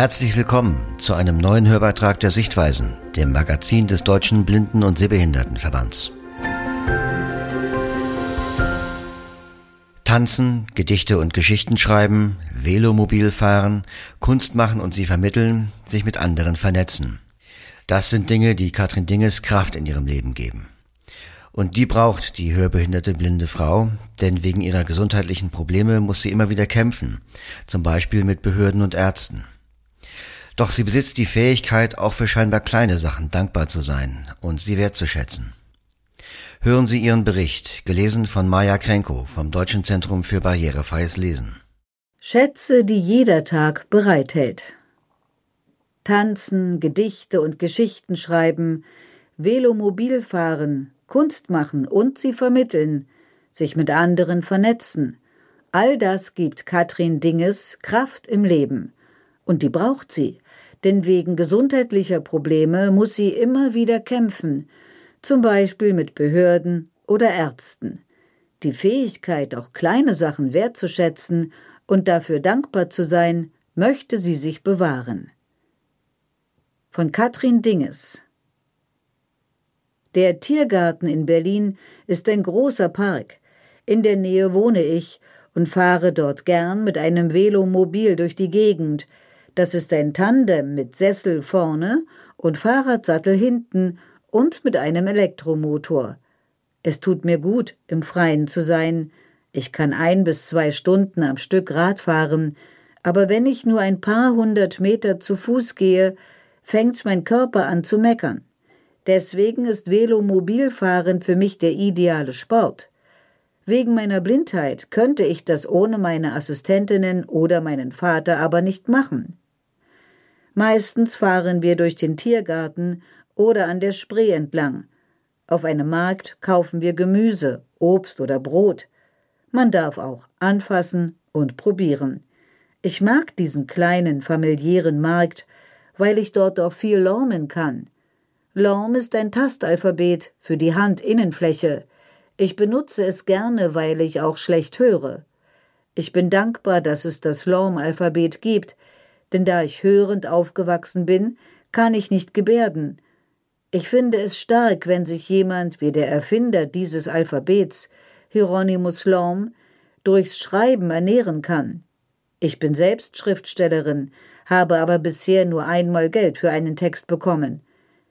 Herzlich willkommen zu einem neuen Hörbeitrag der Sichtweisen, dem Magazin des Deutschen Blinden- und Sehbehindertenverbands. Tanzen, Gedichte und Geschichten schreiben, Velomobil fahren, Kunst machen und sie vermitteln, sich mit anderen vernetzen. Das sind Dinge, die Katrin Dinges Kraft in ihrem Leben geben. Und die braucht die hörbehinderte blinde Frau, denn wegen ihrer gesundheitlichen Probleme muss sie immer wieder kämpfen, zum Beispiel mit Behörden und Ärzten. Doch sie besitzt die Fähigkeit, auch für scheinbar kleine Sachen dankbar zu sein und sie wertzuschätzen. Hören Sie Ihren Bericht, gelesen von Maja Krenko vom Deutschen Zentrum für barrierefreies Lesen. Schätze, die jeder Tag bereithält. Tanzen, Gedichte und Geschichten schreiben, Velomobil fahren, Kunst machen und sie vermitteln, sich mit anderen vernetzen. All das gibt Katrin Dinges Kraft im Leben. Und die braucht sie, denn wegen gesundheitlicher Probleme muss sie immer wieder kämpfen, zum Beispiel mit Behörden oder Ärzten. Die Fähigkeit, auch kleine Sachen wertzuschätzen und dafür dankbar zu sein, möchte sie sich bewahren. Von Katrin Dinges Der Tiergarten in Berlin ist ein großer Park. In der Nähe wohne ich und fahre dort gern mit einem Velomobil durch die Gegend, das ist ein Tandem mit Sessel vorne und Fahrradsattel hinten und mit einem Elektromotor. Es tut mir gut, im Freien zu sein. Ich kann ein bis zwei Stunden am Stück Rad fahren, aber wenn ich nur ein paar hundert Meter zu Fuß gehe, fängt mein Körper an zu meckern. Deswegen ist Velomobilfahren für mich der ideale Sport. Wegen meiner Blindheit könnte ich das ohne meine Assistentinnen oder meinen Vater aber nicht machen. Meistens fahren wir durch den Tiergarten oder an der Spree entlang. Auf einem Markt kaufen wir Gemüse, Obst oder Brot. Man darf auch anfassen und probieren. Ich mag diesen kleinen familiären Markt, weil ich dort auch viel lormen kann. Lorm ist ein Tastalphabet für die Handinnenfläche. Ich benutze es gerne, weil ich auch schlecht höre. Ich bin dankbar, dass es das Lorm-Alphabet gibt, denn da ich hörend aufgewachsen bin, kann ich nicht gebärden. Ich finde es stark, wenn sich jemand wie der Erfinder dieses Alphabets, Hieronymus Lorm, durchs Schreiben ernähren kann. Ich bin selbst Schriftstellerin, habe aber bisher nur einmal Geld für einen Text bekommen.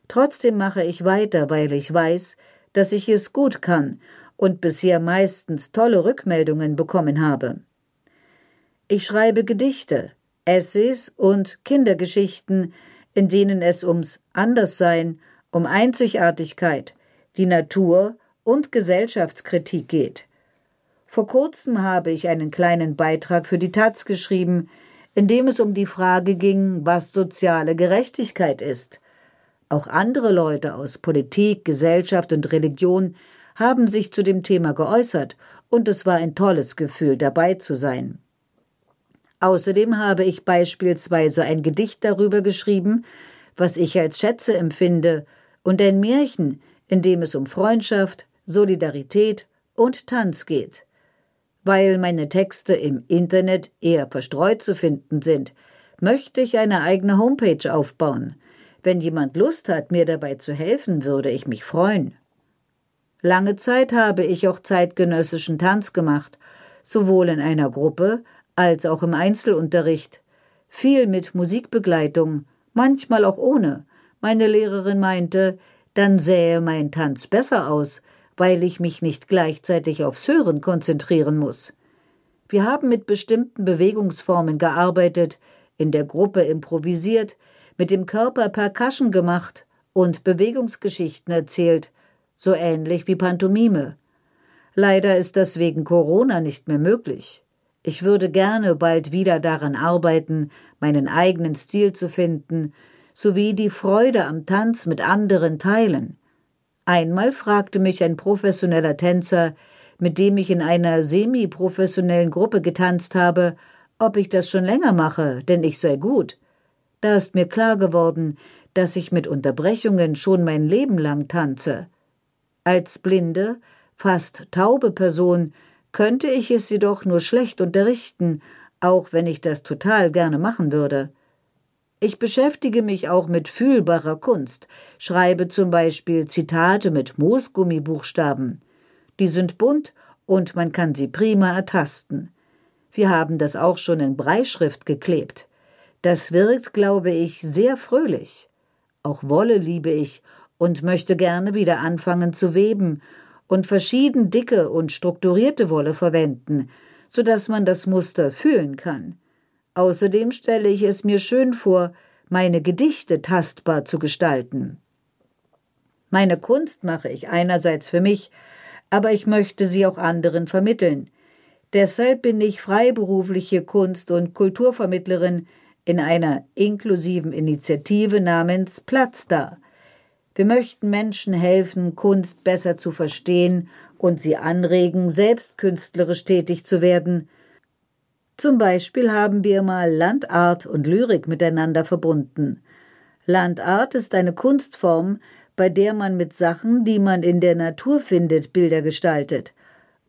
Trotzdem mache ich weiter, weil ich weiß, dass ich es gut kann und bisher meistens tolle Rückmeldungen bekommen habe. Ich schreibe Gedichte, Essays und Kindergeschichten, in denen es ums Anderssein, um Einzigartigkeit, die Natur und Gesellschaftskritik geht. Vor kurzem habe ich einen kleinen Beitrag für die Taz geschrieben, in dem es um die Frage ging, was soziale Gerechtigkeit ist. Auch andere Leute aus Politik, Gesellschaft und Religion haben sich zu dem Thema geäußert, und es war ein tolles Gefühl, dabei zu sein. Außerdem habe ich beispielsweise ein Gedicht darüber geschrieben, was ich als Schätze empfinde, und ein Märchen, in dem es um Freundschaft, Solidarität und Tanz geht. Weil meine Texte im Internet eher verstreut zu finden sind, möchte ich eine eigene Homepage aufbauen. Wenn jemand Lust hat, mir dabei zu helfen, würde ich mich freuen. Lange Zeit habe ich auch zeitgenössischen Tanz gemacht, sowohl in einer Gruppe als auch im Einzelunterricht, viel mit Musikbegleitung, manchmal auch ohne. Meine Lehrerin meinte, dann sähe mein Tanz besser aus, weil ich mich nicht gleichzeitig aufs Hören konzentrieren muss. Wir haben mit bestimmten Bewegungsformen gearbeitet, in der Gruppe improvisiert, mit dem Körper Percussion gemacht und Bewegungsgeschichten erzählt, so ähnlich wie Pantomime. Leider ist das wegen Corona nicht mehr möglich. Ich würde gerne bald wieder daran arbeiten, meinen eigenen Stil zu finden, sowie die Freude am Tanz mit anderen teilen. Einmal fragte mich ein professioneller Tänzer, mit dem ich in einer semi-professionellen Gruppe getanzt habe, ob ich das schon länger mache, denn ich sei gut. Da ist mir klar geworden, dass ich mit Unterbrechungen schon mein Leben lang tanze. Als blinde, fast taube Person könnte ich es jedoch nur schlecht unterrichten, auch wenn ich das total gerne machen würde. Ich beschäftige mich auch mit fühlbarer Kunst, schreibe zum Beispiel Zitate mit Moosgummibuchstaben. Die sind bunt und man kann sie prima ertasten. Wir haben das auch schon in Breischrift geklebt. Das wirkt, glaube ich, sehr fröhlich. Auch Wolle liebe ich und möchte gerne wieder anfangen zu weben und verschieden dicke und strukturierte Wolle verwenden, so dass man das Muster fühlen kann. Außerdem stelle ich es mir schön vor, meine Gedichte tastbar zu gestalten. Meine Kunst mache ich einerseits für mich, aber ich möchte sie auch anderen vermitteln. Deshalb bin ich freiberufliche Kunst- und Kulturvermittlerin in einer inklusiven Initiative namens Platz da. Wir möchten Menschen helfen, Kunst besser zu verstehen und sie anregen, selbst künstlerisch tätig zu werden, zum Beispiel haben wir mal Landart und Lyrik miteinander verbunden. Landart ist eine Kunstform, bei der man mit Sachen, die man in der Natur findet, Bilder gestaltet.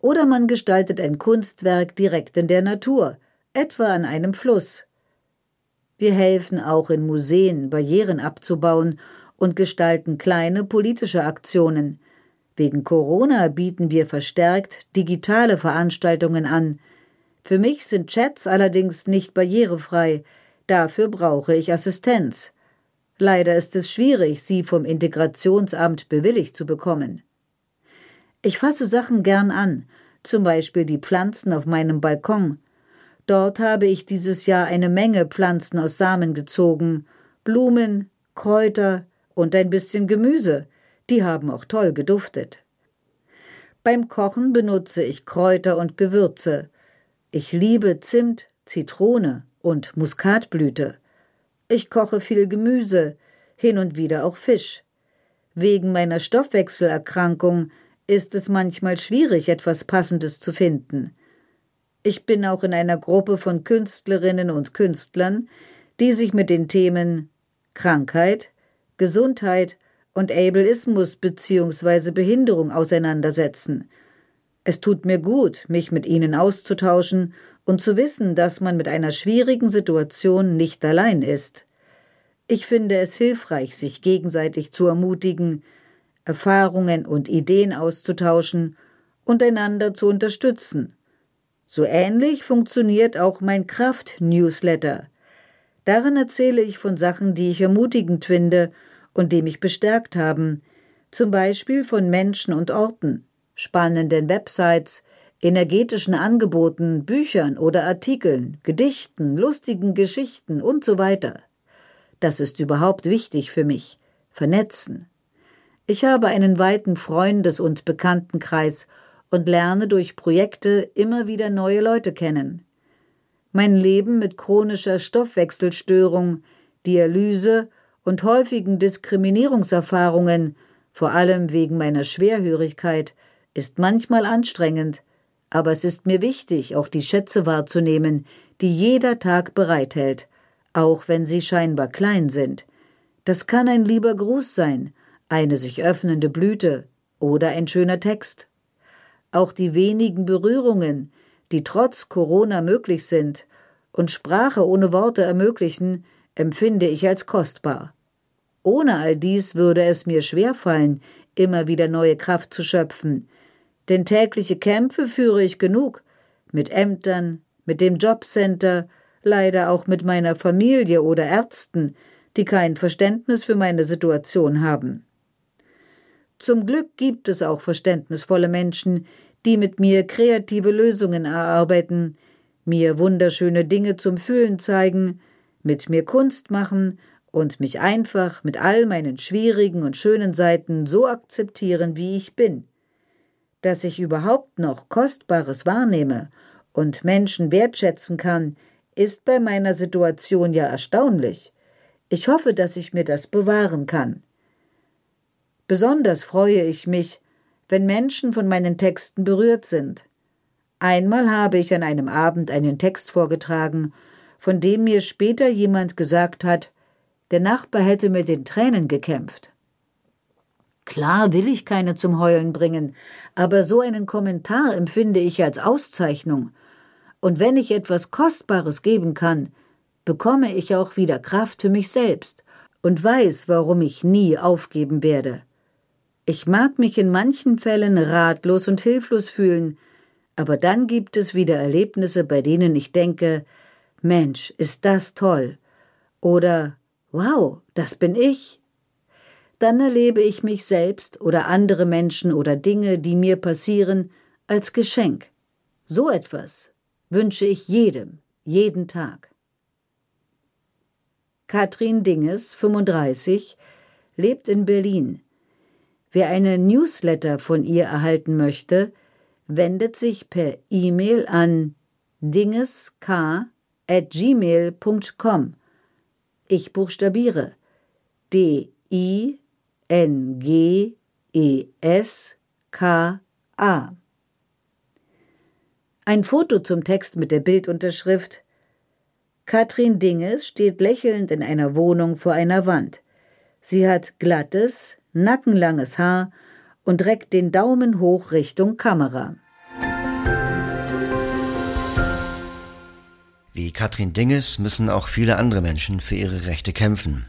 Oder man gestaltet ein Kunstwerk direkt in der Natur, etwa an einem Fluss. Wir helfen auch in Museen, Barrieren abzubauen und gestalten kleine politische Aktionen. Wegen Corona bieten wir verstärkt digitale Veranstaltungen an, für mich sind Chats allerdings nicht barrierefrei, dafür brauche ich Assistenz. Leider ist es schwierig, sie vom Integrationsamt bewilligt zu bekommen. Ich fasse Sachen gern an, zum Beispiel die Pflanzen auf meinem Balkon. Dort habe ich dieses Jahr eine Menge Pflanzen aus Samen gezogen, Blumen, Kräuter und ein bisschen Gemüse, die haben auch toll geduftet. Beim Kochen benutze ich Kräuter und Gewürze, ich liebe Zimt, Zitrone und Muskatblüte. Ich koche viel Gemüse, hin und wieder auch Fisch. Wegen meiner Stoffwechselerkrankung ist es manchmal schwierig, etwas Passendes zu finden. Ich bin auch in einer Gruppe von Künstlerinnen und Künstlern, die sich mit den Themen Krankheit, Gesundheit und Ableismus bzw. Behinderung auseinandersetzen – es tut mir gut, mich mit Ihnen auszutauschen und zu wissen, dass man mit einer schwierigen Situation nicht allein ist. Ich finde es hilfreich, sich gegenseitig zu ermutigen, Erfahrungen und Ideen auszutauschen und einander zu unterstützen. So ähnlich funktioniert auch mein Kraft-Newsletter. Darin erzähle ich von Sachen, die ich ermutigend finde und die mich bestärkt haben, zum Beispiel von Menschen und Orten spannenden Websites, energetischen Angeboten, Büchern oder Artikeln, Gedichten, lustigen Geschichten und so weiter. Das ist überhaupt wichtig für mich. Vernetzen. Ich habe einen weiten Freundes- und Bekanntenkreis und lerne durch Projekte immer wieder neue Leute kennen. Mein Leben mit chronischer Stoffwechselstörung, Dialyse und häufigen Diskriminierungserfahrungen, vor allem wegen meiner Schwerhörigkeit, ist manchmal anstrengend, aber es ist mir wichtig, auch die Schätze wahrzunehmen, die jeder Tag bereithält, auch wenn sie scheinbar klein sind. Das kann ein lieber Gruß sein, eine sich öffnende Blüte oder ein schöner Text. Auch die wenigen Berührungen, die trotz Corona möglich sind und Sprache ohne Worte ermöglichen, empfinde ich als kostbar. Ohne all dies würde es mir schwerfallen, immer wieder neue Kraft zu schöpfen, denn tägliche Kämpfe führe ich genug, mit Ämtern, mit dem Jobcenter, leider auch mit meiner Familie oder Ärzten, die kein Verständnis für meine Situation haben. Zum Glück gibt es auch verständnisvolle Menschen, die mit mir kreative Lösungen erarbeiten, mir wunderschöne Dinge zum Fühlen zeigen, mit mir Kunst machen und mich einfach mit all meinen schwierigen und schönen Seiten so akzeptieren, wie ich bin dass ich überhaupt noch Kostbares wahrnehme und Menschen wertschätzen kann, ist bei meiner Situation ja erstaunlich. Ich hoffe, dass ich mir das bewahren kann. Besonders freue ich mich, wenn Menschen von meinen Texten berührt sind. Einmal habe ich an einem Abend einen Text vorgetragen, von dem mir später jemand gesagt hat, der Nachbar hätte mit den Tränen gekämpft. Klar will ich keine zum Heulen bringen, aber so einen Kommentar empfinde ich als Auszeichnung. Und wenn ich etwas Kostbares geben kann, bekomme ich auch wieder Kraft für mich selbst und weiß, warum ich nie aufgeben werde. Ich mag mich in manchen Fällen ratlos und hilflos fühlen, aber dann gibt es wieder Erlebnisse, bei denen ich denke, Mensch, ist das toll. Oder Wow, das bin ich. Dann erlebe ich mich selbst oder andere Menschen oder Dinge, die mir passieren, als Geschenk. So etwas wünsche ich jedem, jeden Tag. Katrin Dinges, 35, lebt in Berlin. Wer eine Newsletter von ihr erhalten möchte, wendet sich per E-Mail an dingesk@gmail.com. Ich buchstabiere D I N G E S K A. Ein Foto zum Text mit der Bildunterschrift Katrin Dinges steht lächelnd in einer Wohnung vor einer Wand. Sie hat glattes, nackenlanges Haar und reckt den Daumen hoch Richtung Kamera. Wie Katrin Dinges müssen auch viele andere Menschen für ihre Rechte kämpfen.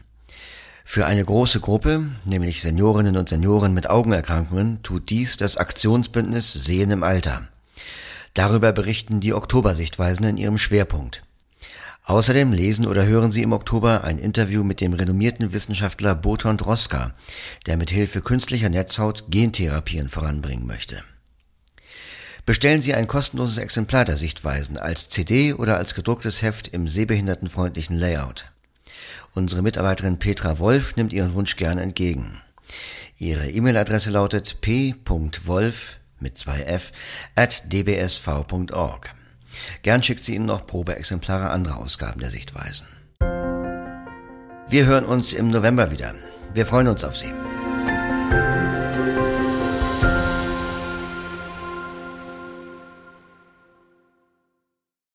Für eine große Gruppe, nämlich Seniorinnen und Senioren mit Augenerkrankungen, tut dies das Aktionsbündnis Sehen im Alter. Darüber berichten die Oktobersichtweisen in ihrem Schwerpunkt. Außerdem lesen oder hören Sie im Oktober ein Interview mit dem renommierten Wissenschaftler Boton Droska, der mit Hilfe künstlicher Netzhaut Gentherapien voranbringen möchte. Bestellen Sie ein kostenloses Exemplar der Sichtweisen als CD oder als gedrucktes Heft im sehbehindertenfreundlichen Layout. Unsere Mitarbeiterin Petra Wolf nimmt Ihren Wunsch gern entgegen. Ihre E-Mail-Adresse lautet p.wolf mit zwei f at dbsv.org. Gern schickt sie Ihnen noch Probeexemplare anderer Ausgaben der Sichtweisen. Wir hören uns im November wieder. Wir freuen uns auf Sie.